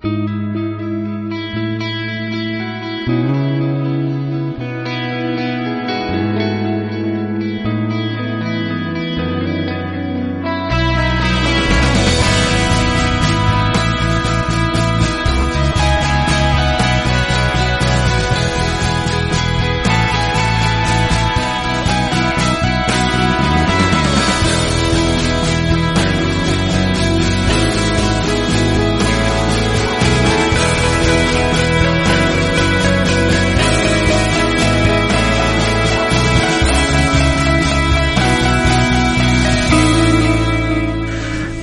Thank you.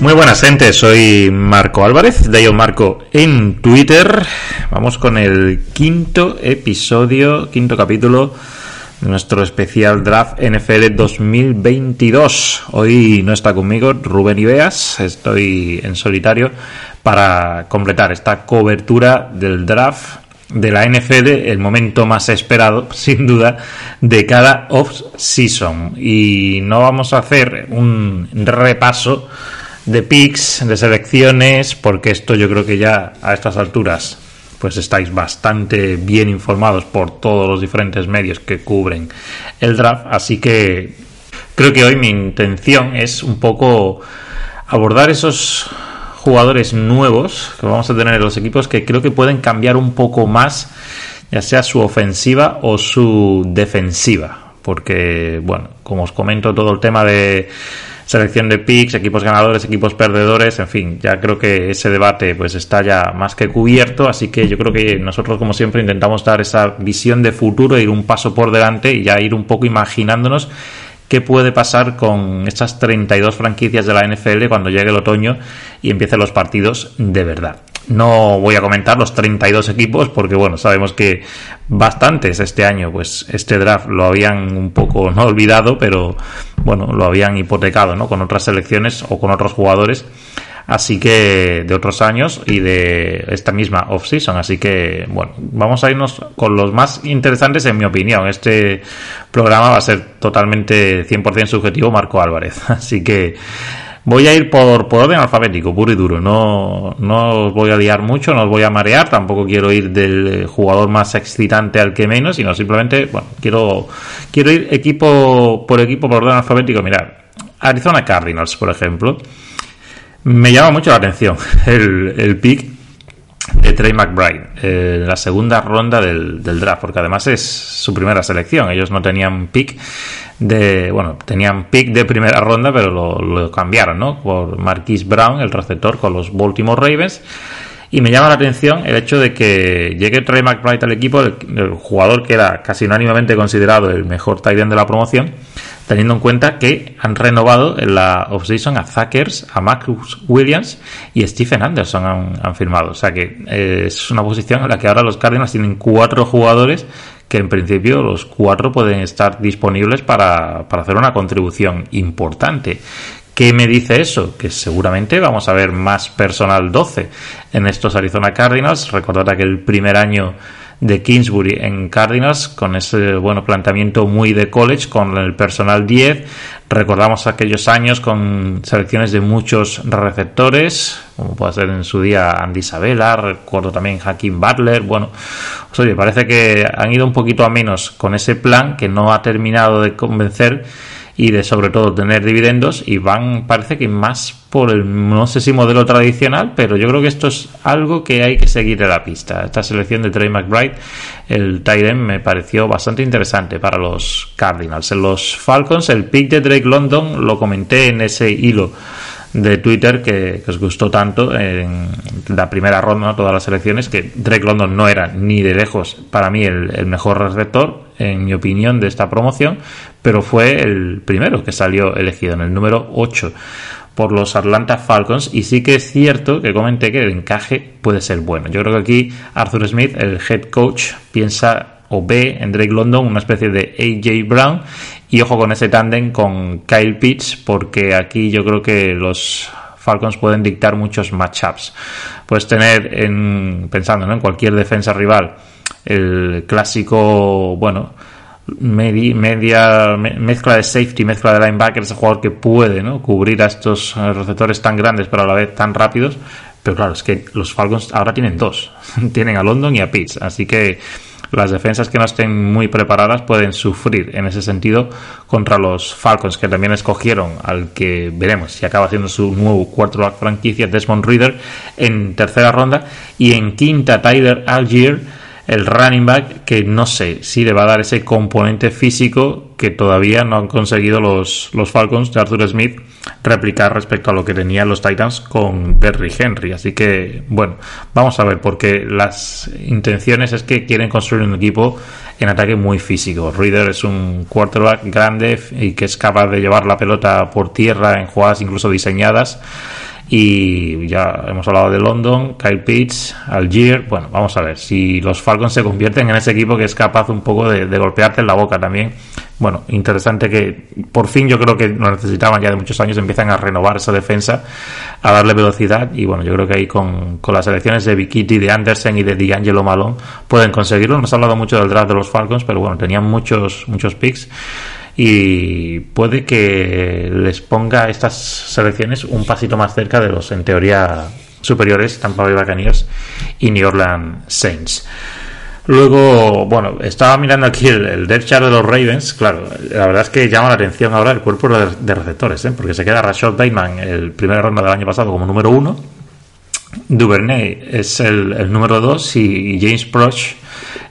Muy buenas gente, soy Marco Álvarez, de Marco en Twitter. Vamos con el quinto episodio, quinto capítulo de nuestro especial draft NFL 2022. Hoy no está conmigo Rubén Ibeas, estoy en solitario para completar esta cobertura del draft de la NFL, el momento más esperado, sin duda, de cada off-season. Y no vamos a hacer un repaso de picks, de selecciones, porque esto yo creo que ya a estas alturas pues estáis bastante bien informados por todos los diferentes medios que cubren el draft, así que creo que hoy mi intención es un poco abordar esos jugadores nuevos que vamos a tener en los equipos que creo que pueden cambiar un poco más ya sea su ofensiva o su defensiva. Porque bueno como os comento todo el tema de selección de picks, equipos ganadores, equipos perdedores, en fin, ya creo que ese debate pues está ya más que cubierto, así que yo creo que nosotros como siempre intentamos dar esa visión de futuro, ir un paso por delante y ya ir un poco imaginándonos qué puede pasar con estas 32 franquicias de la NFL cuando llegue el otoño y empiecen los partidos de verdad. No voy a comentar los 32 equipos porque, bueno, sabemos que bastantes este año, pues este draft lo habían un poco no olvidado, pero bueno, lo habían hipotecado, ¿no? Con otras selecciones o con otros jugadores. Así que de otros años y de esta misma off-season. Así que, bueno, vamos a irnos con los más interesantes en mi opinión. Este programa va a ser totalmente 100% subjetivo Marco Álvarez. Así que Voy a ir por, por orden alfabético, puro y duro. No, no os voy a liar mucho, no os voy a marear. Tampoco quiero ir del jugador más excitante al que menos, sino simplemente, bueno, quiero, quiero ir equipo por equipo por orden alfabético. Mirad, Arizona Cardinals, por ejemplo. Me llama mucho la atención el, el pick de Trey McBride, eh, la segunda ronda del, del, draft, porque además es su primera selección. Ellos no tenían pick de, bueno, tenían pick de primera ronda, pero lo, cambiaron, ¿no? Por Marquise Brown, el receptor con los Baltimore Ravens. Y me llama la atención el hecho de que llegue Trey McBride al equipo, el, jugador que era casi unánimemente considerado el mejor tight end de la promoción, teniendo en cuenta que han renovado en la offseason a Zuckers, a Marcus Williams y Stephen Anderson han, han firmado. O sea que eh, es una posición en la que ahora los Cardinals tienen cuatro jugadores que en principio los cuatro pueden estar disponibles para, para hacer una contribución importante. ¿Qué me dice eso? Que seguramente vamos a ver más personal 12 en estos Arizona Cardinals. Recordad que el primer año de Kingsbury en Cardinals con ese bueno planteamiento muy de college con el personal 10 recordamos aquellos años con selecciones de muchos receptores como puede ser en su día Andy Isabella recuerdo también Hakim Butler. Bueno pues oye parece que han ido un poquito a menos con ese plan que no ha terminado de convencer y de sobre todo tener dividendos y van parece que más por el no sé si modelo tradicional pero yo creo que esto es algo que hay que seguir de la pista. Esta selección de Trey McBride el Tyrant me pareció bastante interesante para los Cardinals. En los Falcons el pick de Drake London lo comenté en ese hilo de Twitter que, os gustó tanto en la primera ronda, todas las elecciones, que Drake London no era ni de lejos para mí el, el mejor receptor, en mi opinión, de esta promoción, pero fue el primero que salió elegido, en el número 8 por los Atlanta Falcons y sí que es cierto que comenté que el encaje puede ser bueno. Yo creo que aquí Arthur Smith, el head coach, piensa o ve en Drake London una especie de AJ Brown y ojo con ese tándem con Kyle Pitts porque aquí yo creo que los Falcons pueden dictar muchos matchups. Puedes tener en pensando en cualquier defensa rival el clásico, bueno, media, mezcla de safety, mezcla de linebacker, ese jugador que puede ¿no? cubrir a estos eh, receptores tan grandes pero a la vez tan rápidos. Pero claro, es que los Falcons ahora tienen dos. tienen a London y a Pitts. Así que las defensas que no estén muy preparadas pueden sufrir en ese sentido contra los Falcons, que también escogieron al que veremos si acaba haciendo su nuevo cuarto franquicia, Desmond Reader, en tercera ronda. Y en quinta, Tyler Algier el running back que no sé si le va a dar ese componente físico que todavía no han conseguido los, los Falcons de Arthur Smith replicar respecto a lo que tenían los Titans con Derry Henry. Así que, bueno, vamos a ver, porque las intenciones es que quieren construir un equipo en ataque muy físico. Reader es un quarterback grande y que es capaz de llevar la pelota por tierra en jugadas incluso diseñadas y ya hemos hablado de London, Kyle Pitts, Algier. Bueno, vamos a ver si los Falcons se convierten en ese equipo que es capaz un poco de, golpearte en la boca también. Bueno, interesante que por fin yo creo que lo necesitaban ya de muchos años, empiezan a renovar esa defensa, a darle velocidad y bueno, yo creo que ahí con, con las elecciones de Vikiti, de Anderson y de D'Angelo Malone pueden conseguirlo. Nos ha hablado mucho del draft de los Falcons, pero bueno, tenían muchos, muchos picks y puede que les ponga estas selecciones un pasito más cerca de los en teoría superiores Tampa Bay Buccaneers y New Orleans Saints. Luego, bueno, estaba mirando aquí el, el chart de los Ravens. Claro, la verdad es que llama la atención ahora el cuerpo de, receptores, ¿eh? porque se queda Rashad Bateman el primer ronda del año pasado como número uno. Duvernay es el, número dos y, James Proch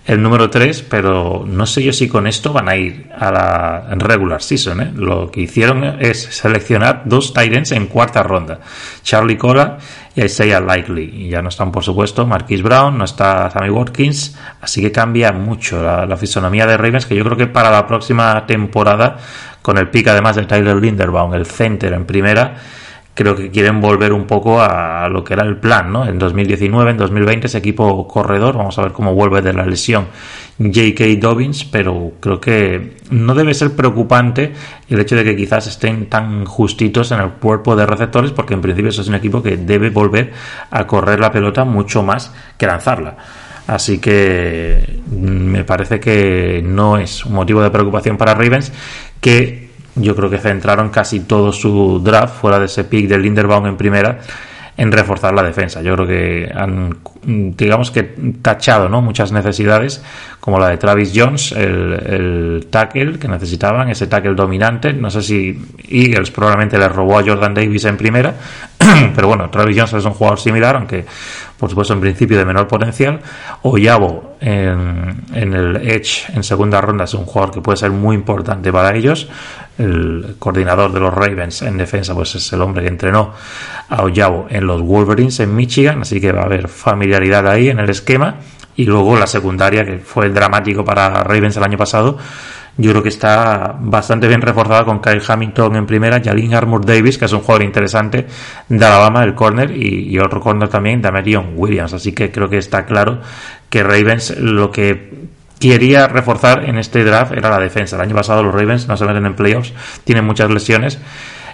el número 3, pero no sé yo si con esto van a ir a la regular season. ¿eh? Lo que hicieron es seleccionar dos Titans en cuarta ronda, Charlie Cora y Isaiah Likely. Y ya no están, por supuesto, Marquis Brown, no está Sammy Watkins, así que cambia mucho la, fisonomía de Ravens, que yo creo que para la próxima temporada, con el pick además de Tyler Linderbaum, el center en primera, creo que quieren volver un poco a lo que era el plan, ¿no? En 2019, en 2020 ese equipo corredor, vamos a ver cómo vuelve de la lesión J.K. Dobbins, pero creo que no debe ser preocupante el hecho de que quizás estén tan justitos en el cuerpo de receptores, porque en principio eso es un equipo que debe volver a correr la pelota mucho más que lanzarla. Así que me parece que no es un motivo de preocupación para Ravens que yo creo que centraron casi todo su draft, fuera de ese pick de Linderbaum en primera, en reforzar la defensa. Yo creo que han, digamos que, tachado ¿no? muchas necesidades, como la de Travis Jones, el, el tackle que necesitaban, ese tackle dominante. No sé si Eagles probablemente le robó a Jordan Davis en primera, pero bueno, Travis Jones es un jugador similar, aunque por supuesto en principio de menor potencial. Oyabo en, en el Edge en segunda ronda es un jugador que puede ser muy importante para ellos. El coordinador de los Ravens en defensa pues es el hombre que entrenó a Oyabo en los Wolverines en Michigan, así que va a haber ahí en el esquema. Y luego la secundaria, que fue dramático para Ravens el año pasado, yo creo que está bastante bien reforzada con Kyle Hamilton en primera, Jalin Armour Davis, que es un jugador interesante de Alabama, el corner, y, otro corner también, Damarion Williams. Así que creo que está claro que Ravens lo que quería reforzar en este draft era la defensa. El año pasado los Ravens no se meten en playoffs, tienen muchas lesiones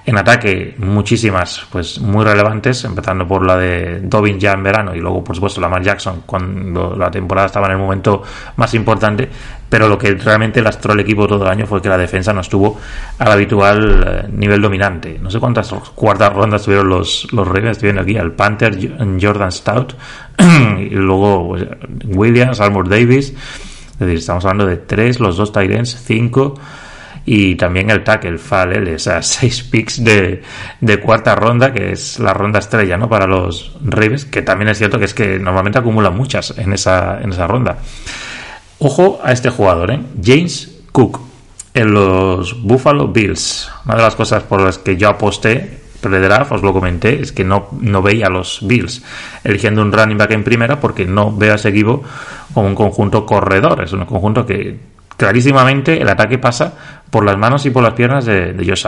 en ataque, muchísimas, pues muy relevantes, empezando por la de Dobbin ya en verano y luego, por supuesto, la Lamar Jackson cuando la temporada estaba en el momento más importante. Pero lo que realmente lastró el equipo todo el año fue que la defensa no estuvo al habitual eh, nivel dominante. No sé cuántas cuartas rondas tuvieron los, los Ravens, viendo aquí al Panther Jordan Stout y luego pues, Williams, Armour Davis. Es decir, estamos hablando de tres, los dos Tyrants, cinco y también el tackle Fall, esas seis picks de, de, cuarta ronda, que es la ronda estrella ¿no? para los Ravens, que también es cierto que es que normalmente acumulan muchas en esa, en esa ronda. Ojo a este jugador, ¿eh? James Cook, en los Buffalo Bills. Una de las cosas por las que yo aposté pre-draft, os lo comenté, es que no, no veía a los Bills eligiendo un running back en primera porque no veo a ese equipo como un conjunto corredor. Es un conjunto que clarísimamente el ataque pasa por las manos y por las piernas de, de Josh.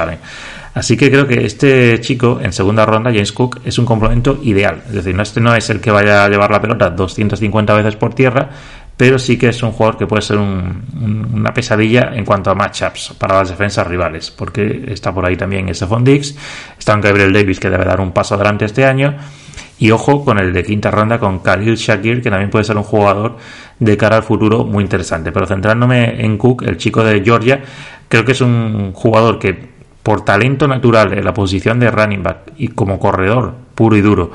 Así que creo que este chico en segunda ronda, James Cook, es un complemento ideal. Es decir, no, este no es el que vaya a llevar la pelota 250 veces por tierra, pero sí que es un jugador que puede ser una pesadilla en cuanto a matchups para las defensas rivales, porque está por ahí también Stephon Dix, está un Gabriel Davis que debe dar un paso adelante este año, y ojo con el de quinta ronda con Khalil Shakir, que también puede ser un jugador de cara al futuro muy interesante. Pero centrándome en Cook, el chico de Georgia, creo que es un jugador que por talento natural en la posición de running back y como corredor puro y duro,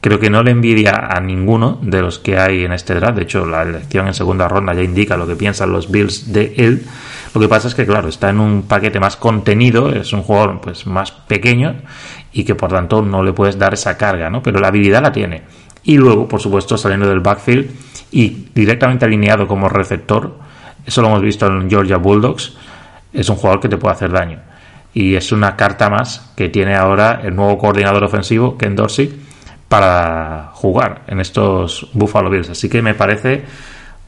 creo que no le envidia a ninguno de los que hay en este draft. De hecho, la elección en segunda ronda ya indica lo que piensan los Bills de él. Lo que pasa es que, claro, está en un paquete más contenido, es un jugador pues más pequeño y que por tanto no le puedes dar esa carga, ¿no? Pero la habilidad la tiene. Y luego, por supuesto, saliendo del backfield y directamente alineado como receptor, eso lo hemos visto en Georgia Bulldogs, es un jugador que te puede hacer daño y es una carta más que tiene ahora el nuevo coordinador ofensivo, Ken Dorsey, para jugar en estos Buffalo Bills. Así que me parece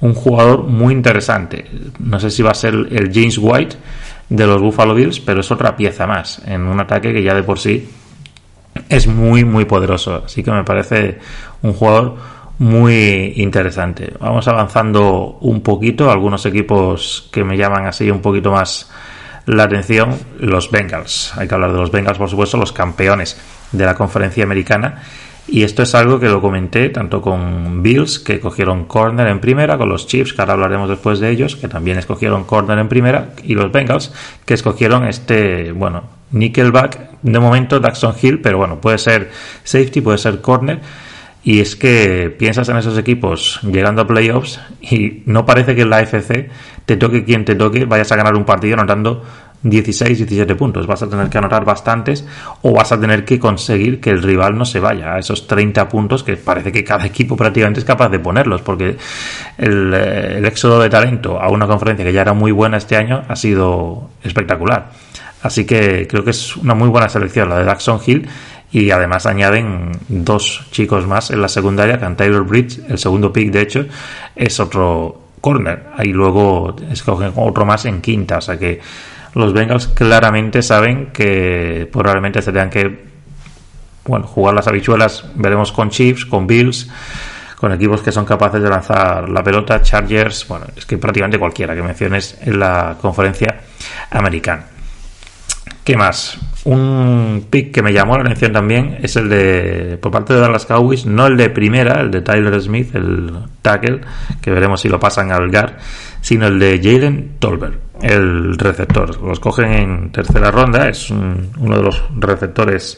un jugador muy interesante. No sé si va a ser el James White de los Buffalo Bills, pero es otra pieza más en un ataque que ya de por sí es muy, muy poderoso. Así que me parece un jugador muy interesante. Vamos avanzando un poquito. Algunos equipos que me llaman así un poquito más la atención los Bengals. Hay que hablar de los Bengals, por supuesto, los campeones de la conferencia americana. Y esto es algo que lo comenté tanto con Bills, que cogieron corner en primera, con los Chiefs, que ahora hablaremos después de ellos, que también escogieron corner en primera, y los Bengals, que escogieron este, bueno, nickelback, de momento Daxon Hill, pero bueno, puede ser safety, puede ser corner. Y es que piensas en esos equipos llegando a playoffs y no parece que en la AFC te toque quien te toque, vayas a ganar un partido anotando 16, 17 puntos. Vas a tener que anotar bastantes o vas a tener que conseguir que el rival no se vaya a esos 30 puntos que parece que cada equipo prácticamente es capaz de ponerlos porque el, eh, el éxodo de talento a una conferencia que ya era muy buena este año ha sido espectacular. Así que creo que es una muy buena selección la de Daxon Hill y además añaden dos chicos más en la secundaria, que Taylor Bridge, el segundo pick de hecho, es otro corner. Ahí luego escogen otro más en quinta, o sea que los Bengals claramente saben que probablemente se tengan que bueno, jugar las habichuelas, veremos con Chiefs, con Bills, con equipos que son capaces de lanzar la pelota, Chargers, bueno, es que prácticamente cualquiera que menciones en la conferencia americana. ¿Qué más? Un pick que me llamó la atención también es el de, por parte de Dallas Cowboys, no el de primera, el de Tyler Smith, el tackle, que veremos si lo pasan al GAR, sino el de Jalen Tolbert, el receptor. Los cogen en tercera ronda, es uno de los receptores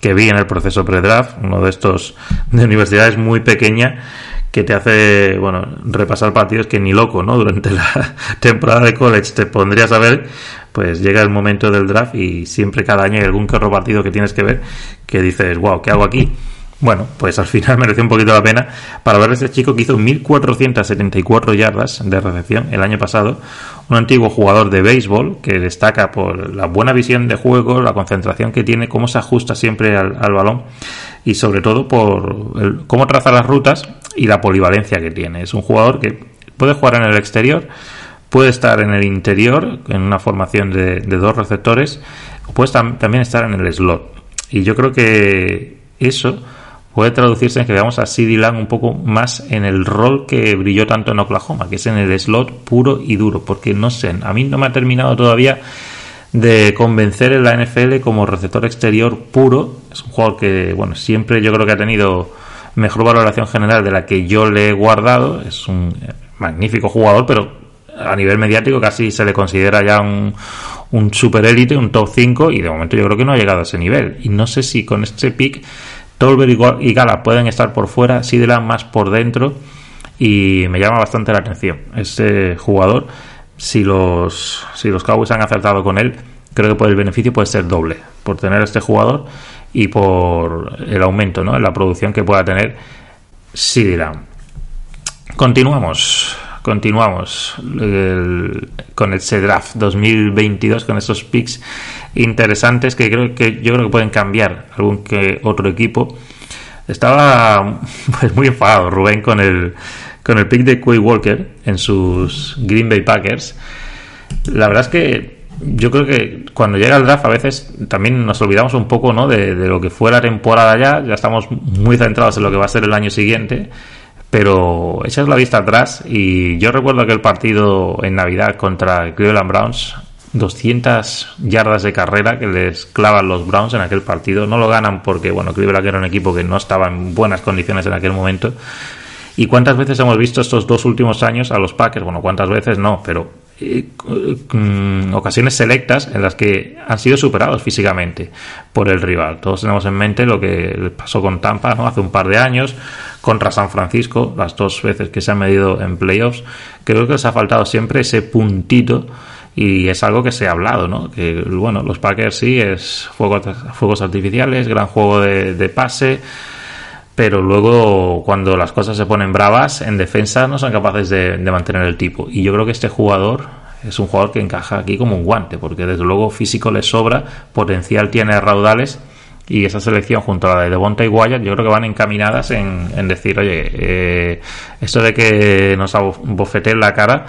que vi en el proceso pre-draft, uno de estos de universidades muy pequeña que te hace, bueno, repasar partidos que ni loco, ¿no? Durante la temporada de college te pondrías a ver pues llega el momento del draft y siempre cada año hay algún carro partido que tienes que ver que dices, wow, ¿qué hago aquí? Bueno, pues al final mereció un poquito la pena para ver a ese chico que hizo 1474 yardas de recepción el año pasado, un antiguo jugador de béisbol que destaca por la buena visión de juego, la concentración que tiene, cómo se ajusta siempre al, balón y sobre todo por cómo traza las rutas y la polivalencia que tiene. Es un jugador que puede jugar en el exterior, puede estar en el interior, en una formación de, dos receptores, o puede también estar en el slot. Y yo creo que eso puede traducirse en que veamos a CD Lamb un poco más en el rol que brilló tanto en Oklahoma, que es en el slot puro y duro, porque no sé, a mí no me ha terminado todavía de convencer en la NFL como receptor exterior puro. Es un jugador que, bueno, siempre yo creo que ha tenido mejor valoración general de la que yo le he guardado. Es un magnífico jugador, pero a nivel mediático casi se le considera ya un, un super élite, un top 5 y de momento yo creo que no ha llegado a ese nivel. Y no sé si con este pick Tolber y Gala pueden estar por fuera, Sideland más por dentro y me llama bastante la atención este jugador. Si los, si los Cowboys han acertado con él, creo que el beneficio puede ser doble por tener este jugador y por el aumento ¿no? en la producción que pueda tener Sideland. Continuamos continuamos con el draft 2022 con estos picks interesantes que creo que yo creo que pueden cambiar algún que otro equipo. Estaba pues muy enfadado Rubén con el con el pick de Quay Walker en sus Green Bay Packers. La verdad es que yo creo que cuando llega el draft a veces también nos olvidamos un poco ¿no? de, de, lo que fue la temporada ya, ya estamos muy centrados en lo que va a ser el año siguiente, pero echas la vista atrás y yo recuerdo aquel partido en Navidad contra Cleveland Browns, 200 yardas de carrera que les clavan los Browns en aquel partido, no lo ganan porque bueno, Cleveland era un equipo que no estaba en buenas condiciones en aquel momento. ¿Y cuántas veces hemos visto estos dos últimos años a los Packers? Bueno, cuántas veces no, pero eh, ocasiones selectas en las que han sido superados físicamente por el rival. Todos tenemos en mente lo que pasó con Tampa ¿no? hace un par de años, contra San Francisco, las dos veces que se han medido en playoffs. Creo que les ha faltado siempre ese puntito y es algo que se ha hablado, ¿no? Que bueno, los Packers sí es fuegos, artificiales, gran juego de pase pero luego cuando las cosas se ponen bravas en defensa no son capaces de, mantener el tipo. Y yo creo que este jugador es un jugador que encaja aquí como un guante porque desde luego físico le sobra potencial tiene raudales y esa selección junto a la de Devonta y Wyatt yo creo que van encaminadas en, en decir oye eh, esto de que nos bofeteen la cara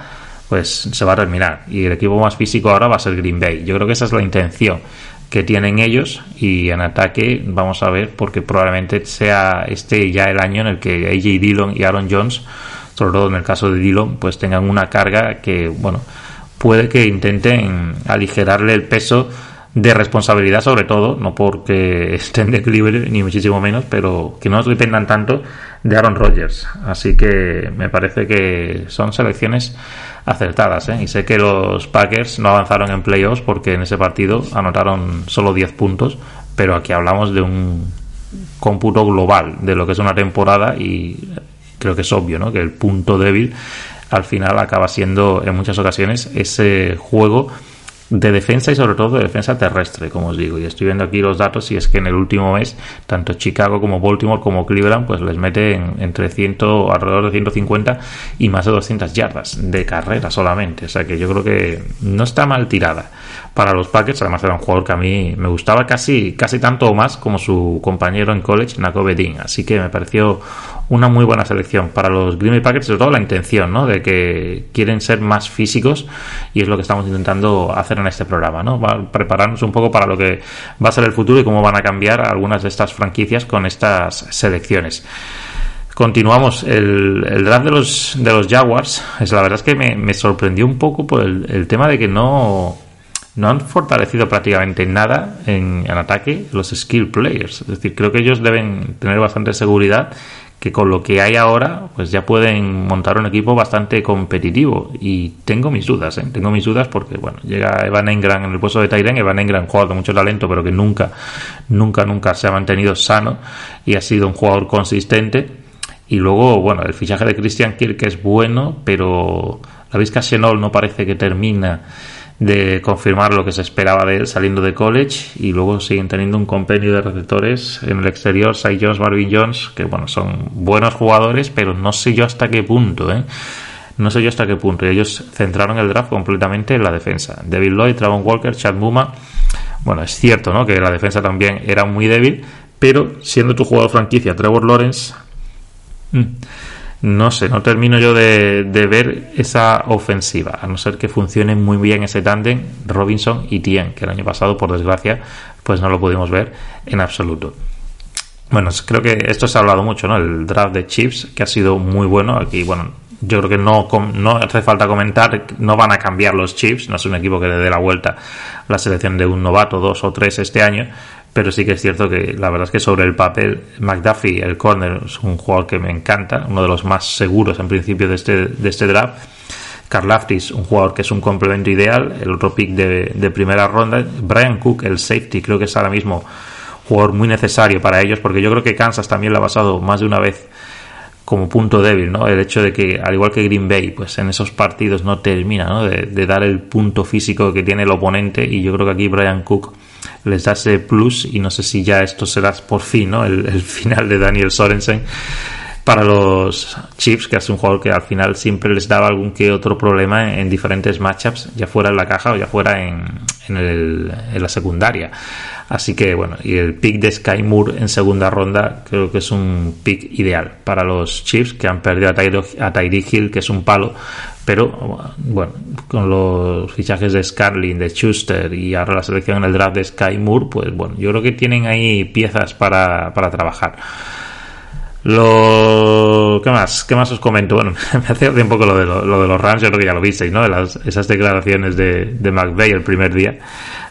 pues se va a terminar y el equipo más físico ahora va a ser Green Bay yo creo que esa es la intención que tienen ellos y en ataque vamos a ver porque probablemente sea este ya el año en el que AJ Dillon y Aaron Jones sobre todo en el caso de Dillon pues tengan una carga que bueno puede que intenten aligerarle el peso de responsabilidad sobre todo no porque estén de equilibrio ni muchísimo menos pero que no dependan tanto de Aaron Rodgers así que me parece que son selecciones acertadas. ¿eh? Y sé que los Packers no avanzaron en playoffs porque en ese partido anotaron solo 10 puntos, pero aquí hablamos de un cómputo global de lo que es una temporada y creo que es obvio ¿no? que el punto débil al final acaba siendo en muchas ocasiones ese juego de defensa y sobre todo de defensa terrestre, como os digo. Y estoy viendo aquí los datos y es que en el último mes, tanto Chicago como Baltimore como Cleveland, pues les meten entre 100, alrededor de 150 y más de 200 yardas de carrera solamente. O sea que yo creo que no está mal tirada para los Packers. Además era un jugador que a mí me gustaba casi, casi tanto o más como su compañero en college, Nakobe Dean. Así que me pareció una muy buena selección para los Green Bay Packers, sobre todo la intención, ¿no? De que quieren ser más físicos y es lo que estamos intentando hacer en este programa, ¿no? Va prepararnos un poco para lo que va a ser el futuro y cómo van a cambiar algunas de estas franquicias con estas selecciones. Continuamos el, draft de los, de los Jaguars. Es, la verdad es que me, me sorprendió un poco por el, el, tema de que no, no han fortalecido prácticamente nada en, en, ataque los skill players. Es decir, creo que ellos deben tener bastante seguridad que con lo que hay ahora, pues ya pueden montar un equipo bastante competitivo. Y tengo mis dudas, ¿eh? tengo mis dudas porque, bueno, llega Evan Engram en el puesto de Tyren, Evan Engram, jugador de mucho talento, pero que nunca, nunca, nunca se ha mantenido sano y ha sido un jugador consistente. Y luego, bueno, el fichaje de Christian Kirk es bueno, pero la Vizca Senol no parece que termina de confirmar lo que se esperaba de saliendo de college y luego siguen teniendo un compendio de receptores en el exterior, Cy Jones, Marvin Jones, que bueno, son buenos jugadores, pero no sé yo hasta qué punto, ¿eh? No sé yo hasta qué punto. Y ellos centraron el draft completamente en la defensa. David Lloyd, Travon Walker, Chad Muma. Bueno, es cierto, ¿no? Que la defensa también era muy débil, pero siendo tu jugador franquicia, Trevor Lawrence. Mmm, no sé, no termino yo de, de, ver esa ofensiva, a no ser que funcione muy bien ese tándem Robinson y Tien, que el año pasado, por desgracia, pues no lo pudimos ver en absoluto. Bueno, creo que esto se ha hablado mucho, ¿no? El draft de Chips, que ha sido muy bueno. Aquí, bueno, yo creo que no, no hace falta comentar, no van a cambiar los Chips, no es un equipo que le dé la vuelta la selección de un novato, dos o tres este año, pero sí que es cierto que la verdad es que sobre el papel McDuffie, el corner, es un jugador que me encanta, uno de los más seguros en principio de este, de este draft. Carl Aftis, un jugador que es un complemento ideal, el otro pick de, primera ronda. Brian Cook, el safety, creo que es ahora mismo jugador muy necesario para ellos, porque yo creo que Kansas también le ha pasado más de una vez como punto débil, ¿no? El hecho de que, al igual que Green Bay, pues en esos partidos no termina, ¿no? De, de dar el punto físico que tiene el oponente, y yo creo que aquí Brian Cook les da ese plus y no sé si ya esto será por fin ¿no? el, final de Daniel Sorensen para los Chiefs, que es un jugador que al final siempre les daba algún que otro problema en, en diferentes matchups, ya fuera en la caja o ya fuera en, en, el, en la secundaria. Así que bueno, y el pick de Sky Moore en segunda ronda creo que es un pick ideal para los Chiefs que han perdido a, Tyree Hill, que es un palo, pero bueno, con los fichajes de Scarlin, de Schuster y ahora la selección en el draft de Sky Moore, pues bueno, yo creo que tienen ahí piezas para, para trabajar. Lo... ¿Qué más? ¿Qué más os comento? Bueno, me hace un poco lo de, lo, de los Rams, yo creo que ya lo visteis, ¿no? Las, esas declaraciones de, de McVeigh el primer día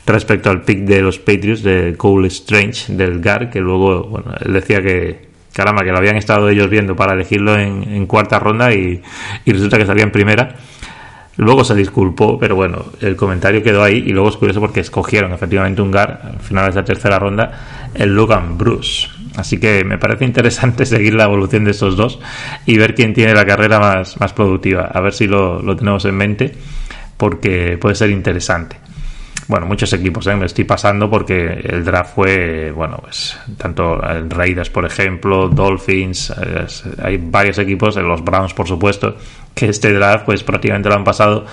respecto al pick de los Patriots de Cole Strange del GAR, que luego, bueno, él decía que, caramba, que lo habían estado ellos viendo para elegirlo en, cuarta ronda y, resulta que salía en primera. Luego se disculpó, pero bueno, el comentario quedó ahí y luego es curioso porque escogieron efectivamente un GAR al final de la tercera ronda, el Logan Bruce. Así que me parece interesante seguir la evolución de estos dos y ver quién tiene la carrera más, más productiva. A ver si lo, lo tenemos en mente porque puede ser interesante bueno, muchos equipos, ¿eh? me estoy pasando porque el draft fue, bueno, pues tanto el Raiders, por ejemplo, Dolphins, hay varios equipos, los Browns, por supuesto, que este draft, pues prácticamente lo han pasado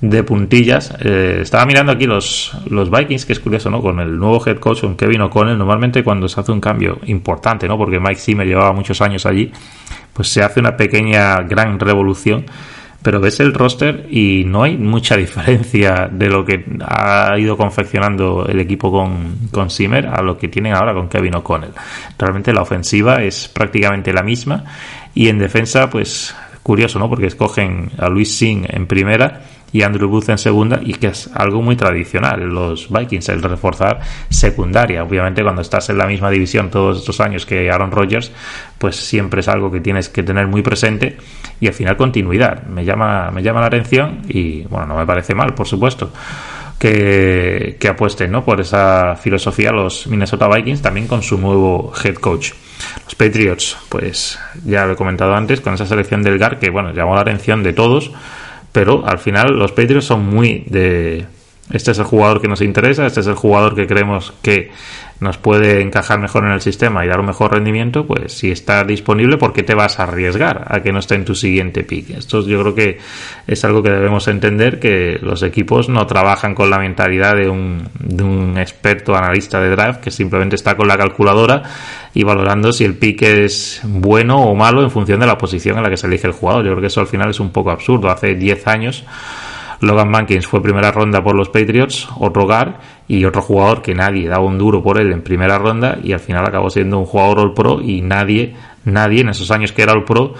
de puntillas. Eh, estaba mirando aquí los, los Vikings, que es curioso, ¿no? Con el nuevo head coach, con Kevin O'Connell, normalmente cuando se hace un cambio importante, ¿no? Porque Mike Zimmer llevaba muchos años allí, pues se hace una pequeña, gran revolución pero ves el roster y no hay mucha diferencia de lo que ha ido confeccionando el equipo con, con a lo que tienen ahora con Kevin O'Connell. Realmente la ofensiva es prácticamente la misma y en defensa, pues curioso, ¿no? Porque escogen a Luis Singh en primera y Andrew Booth en segunda y que es algo muy tradicional los Vikings, el reforzar secundaria. Obviamente cuando estás en la misma división todos estos años que Aaron Rodgers, pues siempre es algo que tienes que tener muy presente y al final continuidad. Me llama, me llama la atención y bueno, no me parece mal, por supuesto. Que, que apuesten ¿no? por esa filosofía los Minnesota Vikings también con su nuevo head coach. Los Patriots, pues ya lo he comentado antes, con esa selección del GAR que bueno, llamó la atención de todos pero al final los Patriots son muy de este es el jugador que nos interesa, este es el jugador que creemos que nos puede encajar mejor en el sistema y dar un mejor rendimiento, pues si está disponible, ¿por qué te vas a arriesgar a que no esté en tu siguiente pick? Esto yo creo que es algo que debemos entender, que los equipos no trabajan con la mentalidad de un, de un experto analista de draft que simplemente está con la calculadora y valorando si el pick es bueno o malo en función de la posición en la que se elige el jugador. Yo creo que eso al final es un poco absurdo. Hace 10 años Logan Mankins fue primera ronda por los Patriots, otro GAR y otro jugador que nadie daba un duro por él en primera ronda y al final acabó siendo un jugador All Pro y nadie, nadie en esos años que era All Pro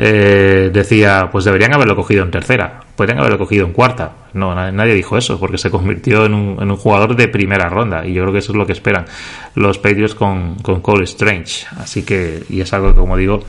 eh, decía, pues deberían haberlo cogido en tercera, podrían haberlo cogido en cuarta. No, nadie dijo eso, porque se convirtió en un, en un, jugador de primera ronda, y yo creo que eso es lo que esperan los Patriots con, con Cole Strange. Así que, y es algo que, como digo,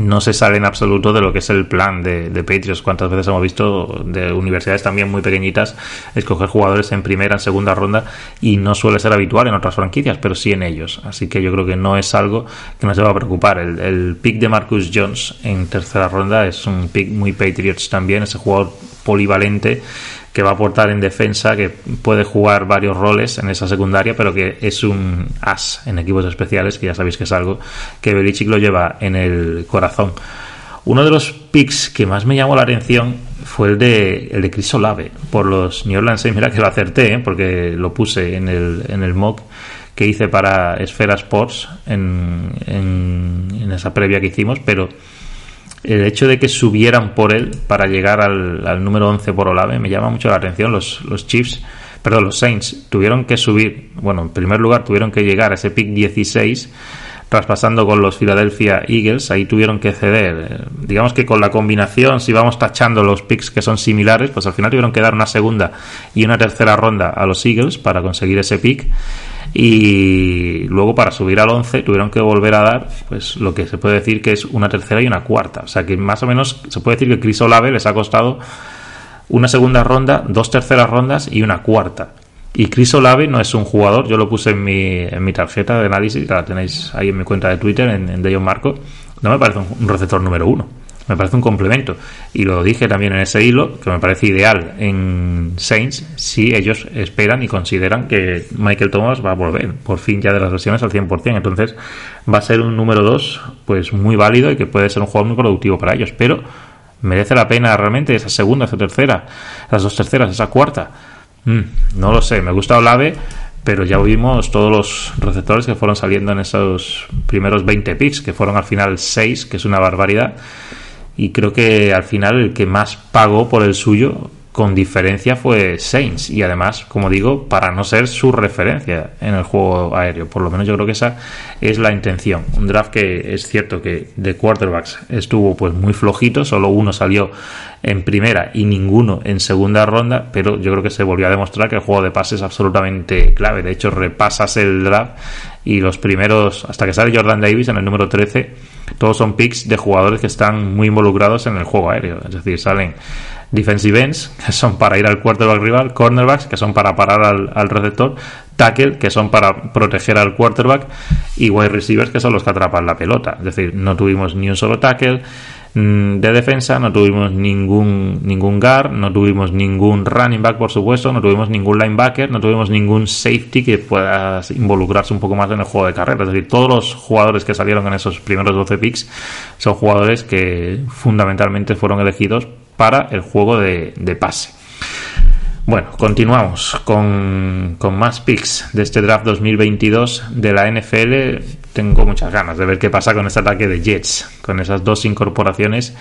no se sale en absoluto de lo que es el plan de, de, Patriots. Cuántas veces hemos visto de universidades también muy pequeñitas escoger jugadores en primera, en segunda ronda y no suele ser habitual en otras franquicias, pero sí en ellos. Así que yo creo que no es algo que nos deba preocupar. El, el pick de Marcus Jones en tercera ronda es un pick muy Patriots también, ese jugador polivalente que va a aportar en defensa, que puede jugar varios roles en esa secundaria, pero que es un as en equipos especiales, que ya sabéis que es algo que Belichick lo lleva en el corazón. Uno de los picks que más me llamó la atención fue el de, el de Chris Olave por los New Orleans Saints. Mira que lo acerté, ¿eh? porque lo puse en el, en el mock que hice para Esfera Sports en, en, en esa previa que hicimos, pero el hecho de que subieran por él para llegar al, número 11 por Olave me llama mucho la atención. Los, los Chiefs, perdón, los Saints tuvieron que subir, bueno, en primer lugar tuvieron que llegar a ese pick 16 traspasando con los Philadelphia Eagles, ahí tuvieron que ceder. Digamos que con la combinación, si vamos tachando los picks que son similares, pues al final tuvieron que dar una segunda y una tercera ronda a los Eagles para conseguir ese pick y luego para subir al 11 tuvieron que volver a dar pues lo que se puede decir que es una tercera y una cuarta. O sea que más o menos se puede decir que Chris Olave les ha costado una segunda ronda dos terceras rondas y una cuarta. Y Chris Olave no es un jugador yo lo puse en mi, en mi tarjeta de análisis la tenéis ahí en mi cuenta de Twitter en, en Marco no me parece un receptor número uno me parece un complemento. Y lo dije también en ese hilo, que me parece ideal en Saints si ellos esperan y consideran que Michael Thomas va a volver, por fin ya de las lesiones al 100%. Entonces va a ser un número 2 pues muy válido y que puede ser un jugador muy productivo para ellos. Pero merece la pena realmente esa segunda, esa tercera, las dos terceras, esa cuarta. Mm, no lo sé, me gusta Olave, pero ya vimos todos los receptores que fueron saliendo en esos primeros 20 picks, que fueron al final 6, que es una barbaridad. Y creo que al final el que más pagó por el suyo con diferencia fue Saints y además, como digo, para no ser su referencia en el juego aéreo. Por lo menos yo creo que esa es la intención. Un draft que es cierto que de quarterbacks estuvo pues muy flojito, solo uno salió en primera y ninguno en segunda ronda, pero yo creo que se volvió a demostrar que el juego de pases es absolutamente clave. De hecho, repasas el draft y los primeros, hasta que sale Jordan Davis en el número 13, todos son picks de jugadores que están muy involucrados en el juego aéreo. Es decir, salen defensive ends, que son para ir al quarterback rival, cornerbacks, que son para parar al, receptor, tackle, que son para proteger al quarterback, y wide receivers, que son los que atrapan la pelota. Es decir, no tuvimos ni un solo tackle de defensa, no tuvimos ningún, ningún guard, no tuvimos ningún running back, por supuesto, no tuvimos ningún linebacker, no tuvimos ningún safety que pueda involucrarse un poco más en el juego de carrera. Es decir, todos los jugadores que salieron en esos primeros 12 picks son jugadores que fundamentalmente fueron elegidos para el juego de, pase. Bueno, continuamos con, con, más picks de este draft 2022 de la NFL. Tengo muchas ganas de ver qué pasa con este ataque de Jets, con esas dos incorporaciones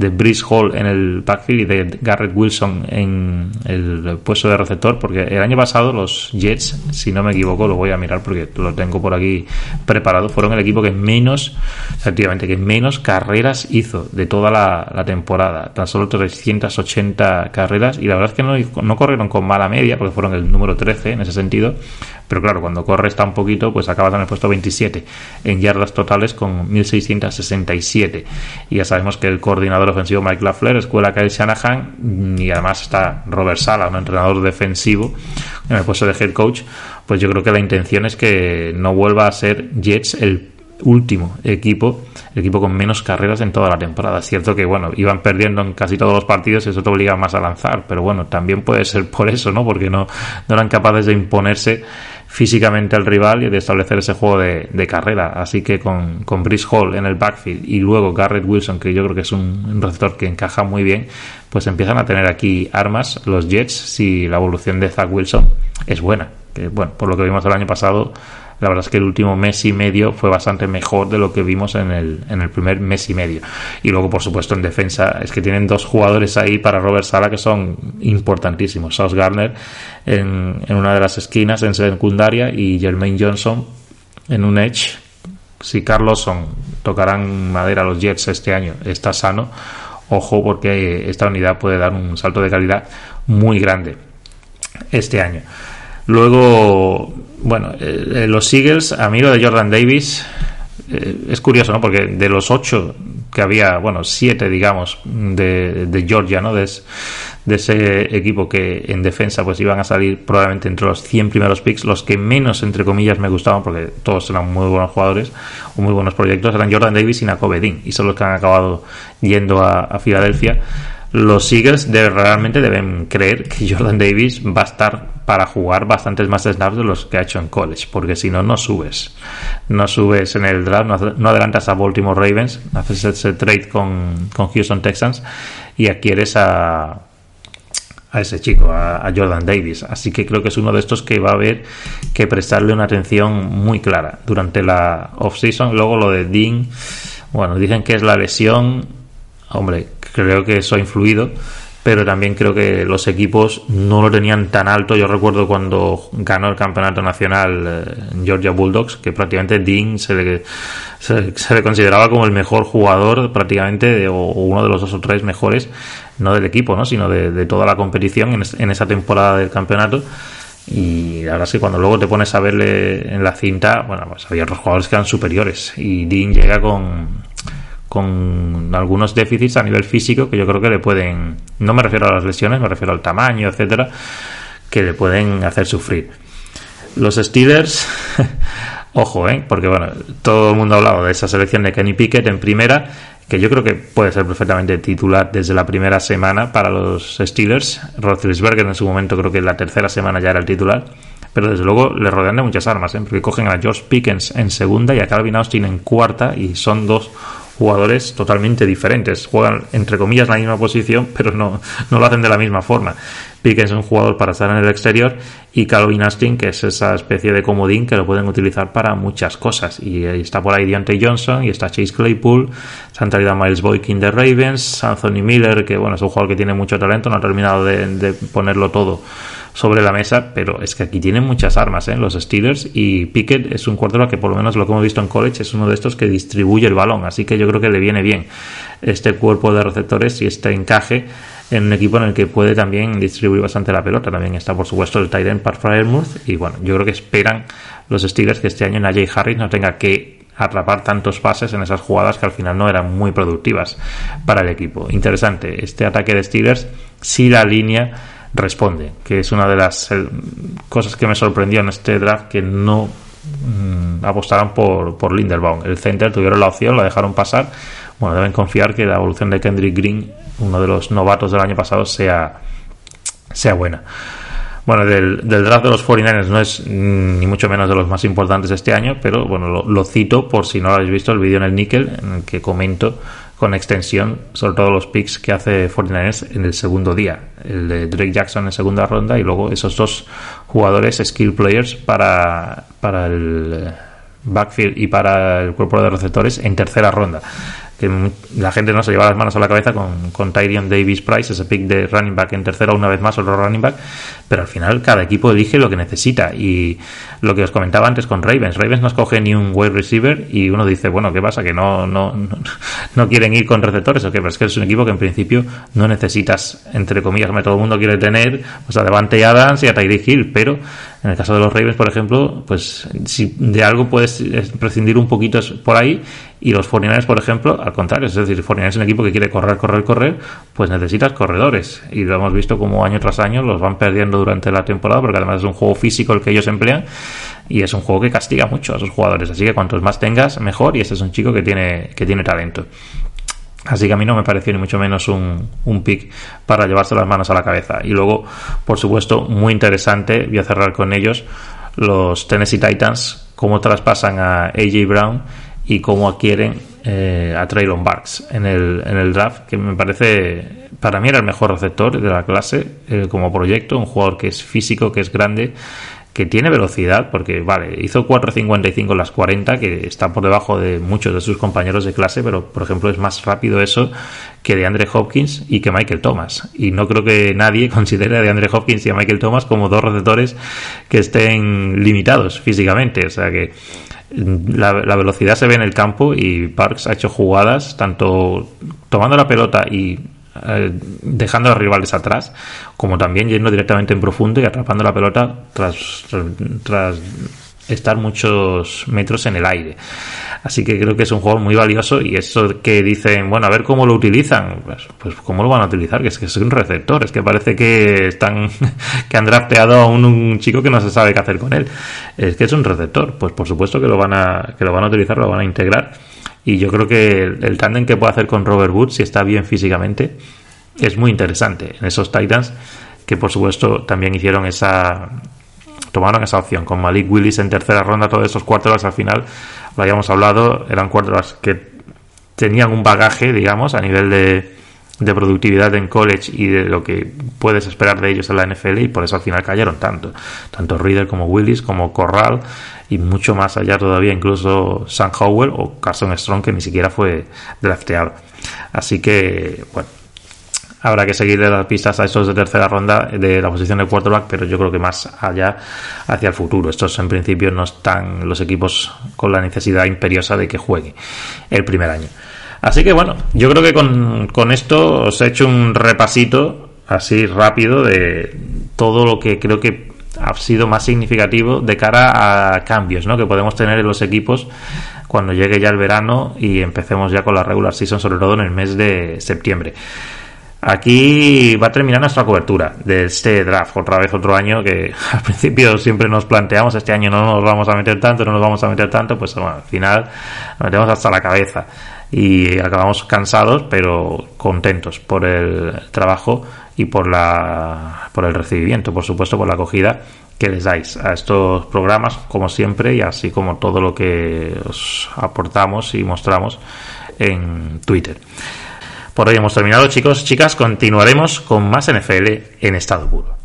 de Brice Hall en el backfield y de Garrett Wilson en el puesto de receptor, porque el año pasado los Jets, si no me equivoco, lo voy a mirar porque lo tengo por aquí preparado, fueron el equipo que menos, efectivamente, que menos carreras hizo de toda la, temporada, tan solo 380 carreras, y la verdad es que no, no corrieron con mala media, porque fueron el número 13 en ese sentido, pero claro, cuando corres tan poquito, pues acabas en el puesto 27 en yardas totales con 1667. Y ya sabemos que el coordinador ofensivo Mike Lafleur, escuela Kyle Shanahan, y además está Robert Sala, un entrenador defensivo en el puesto de head coach. Pues yo creo que la intención es que no vuelva a ser Jets el último equipo, equipo con menos carreras en toda la temporada. Es cierto que, bueno, iban perdiendo en casi todos los partidos y eso te obliga más a lanzar, pero bueno, también puede ser por eso, ¿no? Porque no, no eran capaces de imponerse físicamente al rival y de establecer ese juego de, carrera. Así que con, con Brice Hall en el backfield y luego Garrett Wilson, que yo creo que es un, receptor que encaja muy bien, pues empiezan a tener aquí armas los Jets si la evolución de Zach Wilson es buena. Que bueno, por lo que vimos el año pasado, la verdad es que el último mes y medio fue bastante mejor de lo que vimos en el, en el primer mes y medio. Y luego, por supuesto, en defensa, es que tienen dos jugadores ahí para Robert Sala que son importantísimos. Sauce Garner en, en una de las esquinas en secundaria y Jermaine Johnson en un edge. Si Carlosson tocarán madera a los Jets este año, está sano. Ojo, porque esta unidad puede dar un salto de calidad muy grande este año. Luego, bueno, eh, los Eagles, a mí lo de Jordan Davis eh, es curioso, ¿no? Porque de los ocho que había, bueno, siete, digamos, de, de Georgia, ¿no? De, de, ese equipo que en defensa pues iban a salir probablemente entre los 100 primeros picks, los que menos, entre comillas, me gustaban, porque todos eran muy buenos jugadores o muy buenos proyectos, eran Jordan Davis y Nakobe Dean, y son los que han acabado yendo a Filadelfia los Eagles realmente deben creer que Jordan Davis va a estar para jugar bastantes más snaps de los que ha hecho en college, porque si no, no subes. No subes en el draft, no, adelantas a Baltimore Ravens, haces ese trade con, Houston Texans y adquieres a, a ese chico, a, Jordan Davis. Así que creo que es uno de estos que va a haber que prestarle una atención muy clara durante la off-season. Luego lo de Dean, bueno, dicen que es la lesión hombre, creo que eso ha influido, pero también creo que los equipos no lo tenían tan alto. Yo recuerdo cuando ganó el campeonato nacional eh, Georgia Bulldogs, que prácticamente Dean se le, consideraba como el mejor jugador, prácticamente, o, uno de los dos o tres mejores, no del equipo, ¿no? sino de, toda la competición en, en esa temporada del campeonato. Y ahora sí, cuando luego te pones a verle en la cinta, bueno, pues había otros jugadores que eran superiores. Y Dean llega con, con algunos déficits a nivel físico que yo creo que le pueden, no me refiero a las lesiones, me refiero al tamaño, etcétera, que le pueden hacer sufrir. Los Steelers, ojo, ¿eh? porque bueno, todo el mundo ha hablado de esa selección de Kenny Pickett en primera, que yo creo que puede ser perfectamente titular desde la primera semana para los Steelers. Roethlisberger en su momento creo que en la tercera semana ya era el titular pero desde luego le rodean de muchas armas, ¿eh? porque cogen a George Pickens en segunda y a Calvin Austin en cuarta y son dos jugadores totalmente diferentes. Juegan, entre comillas, la misma posición, pero no, no lo hacen de la misma forma. Pickens es un jugador para estar en el exterior y Calvin Astin, que es esa especie de comodín que lo pueden utilizar para muchas cosas. Y está por ahí Deontay Johnson y está Chase Claypool, se han traído a Miles Boykin de Ravens, Anthony Miller, que bueno, es un jugador que tiene mucho talento, no ha terminado de ponerlo todo sobre la mesa, pero es que aquí tienen muchas armas, ¿eh? los Steelers, y Pickett es un quarterback que por lo menos lo que hemos visto en college es uno de estos que distribuye el balón, así que yo creo que le viene bien este cuerpo de receptores y este encaje en un equipo en el que puede también distribuir bastante la pelota. También está, por supuesto, el Tyrant Fryermuth y bueno, yo creo que esperan los Steelers que este año Najee Harris no tenga que atrapar tantos pases en esas jugadas que al final no eran muy productivas para el equipo. Interesante, este ataque de Steelers, si la línea responde, que es una de las eh, cosas que me sorprendió en este draft que no mm, apostaron por, por Linderbaum. El center tuvieron la opción, la dejaron pasar. Bueno, deben confiar que la evolución de Kendrick Green, uno de los novatos del año pasado, sea, sea buena. Bueno, del, draft de los 49ers no es ni mucho menos de los más importantes este año, pero bueno, lo, lo cito por si no lo habéis visto el vídeo en el Nickel, en el que comento con extensión sobre todo los picks que hace 49ers en el segundo día. El de Drake Jackson en segunda ronda y luego esos dos jugadores skill players para, para el backfield y para el cuerpo de receptores en tercera ronda que la gente no se lleva las manos a la cabeza con, con Tyrion Davis Price, ese pick de running back en tercera una vez más, otro running back, pero al final cada equipo elige lo que necesita. Y lo que os comentaba antes con Ravens, Ravens no escoge ni un wide receiver y uno dice, bueno, ¿qué pasa? Que no, no, no, quieren ir con receptores o pero es que es un equipo que en principio no necesitas, entre comillas, todo el mundo quiere tener pues a Devante Adams y a Tyreek Hill, pero en el caso de los Ravens, por ejemplo, pues si de algo puedes prescindir un poquito por ahí. Y los 49 por ejemplo, al contrario, es decir, 49 es un equipo que quiere correr, correr, correr, pues necesitas corredores. Y lo hemos visto como año tras año los van perdiendo durante la temporada, porque además es un juego físico el que ellos emplean y es un juego que castiga mucho a sus jugadores. Así que cuantos más tengas, mejor. Y este es un chico que tiene, que tiene talento. Así que a mí no me pareció ni mucho menos un, un pick para llevarse las manos a la cabeza. Y luego, por supuesto, muy interesante, voy a cerrar con ellos, los Tennessee Titans, cómo traspasan a AJ Brown y cómo adquieren eh, a Traylon Barks en el, en el draft, que me parece, para mí era el mejor receptor de la clase eh, como proyecto, un jugador que es físico, que es grande, que tiene velocidad, porque vale, hizo 4.55 en las 40, que está por debajo de muchos de sus compañeros de clase, pero por ejemplo es más rápido eso que de Andre Hopkins y que Michael Thomas. Y no creo que nadie considere a de Andre Hopkins y a Michael Thomas como dos receptores que estén limitados físicamente. O sea que la, velocidad se ve en el campo y Parks ha hecho jugadas tanto tomando la pelota y eh, dejando a los rivales atrás, como también yendo directamente en profundo y atrapando la pelota tras, tras estar muchos metros en el aire. Así que creo que es un juego muy valioso y eso que dicen, bueno, a ver cómo lo utilizan, pues, pues cómo lo van a utilizar, que es que es un receptor, es que parece que están, que han drafteado a un, chico que no se sabe qué hacer con él. Es que es un receptor, pues por supuesto que lo van a, que lo van a utilizar, lo van a integrar. Y yo creo que el, el tándem que puede hacer con Robert Wood, si está bien físicamente, es muy interesante en esos Titans que por supuesto también hicieron esa tomaron esa opción. Con Malik Willis en tercera ronda todos esos quarterbacks al final lo habíamos hablado eran quarterbacks que tenían un bagaje digamos a nivel de, de productividad en college y de lo que puedes esperar de ellos en la NFL y por eso al final cayeron tanto. Tanto Reader como Willis como Corral y mucho más allá todavía incluso Sam Howell o Carson Strong que ni siquiera fue drafteado. Así que bueno habrá que seguir las pistas a estos de tercera ronda de la posición de quarterback, pero yo creo que más allá hacia el futuro. Estos en principio no están los equipos con la necesidad imperiosa de que juegue el primer año. Así que bueno, yo creo que con, con esto os he hecho un repasito así rápido de todo lo que creo que ha sido más significativo de cara a cambios ¿no? que podemos tener en los equipos cuando llegue ya el verano y empecemos ya con la regular season, sobre todo en el mes de septiembre. Aquí va a terminar nuestra cobertura de este draft, otra vez otro año que al principio siempre nos planteamos, este año no nos vamos a meter tanto, no nos vamos a meter tanto, pues al final nos metemos hasta la cabeza y acabamos cansados pero contentos por el trabajo y por, la, por el recibimiento, por supuesto, por la acogida que les dais a estos programas, como siempre, y así como todo lo que os aportamos y mostramos en Twitter. Por hoy hemos terminado, chicos, chicas. Continuaremos con más NFL en estado puro.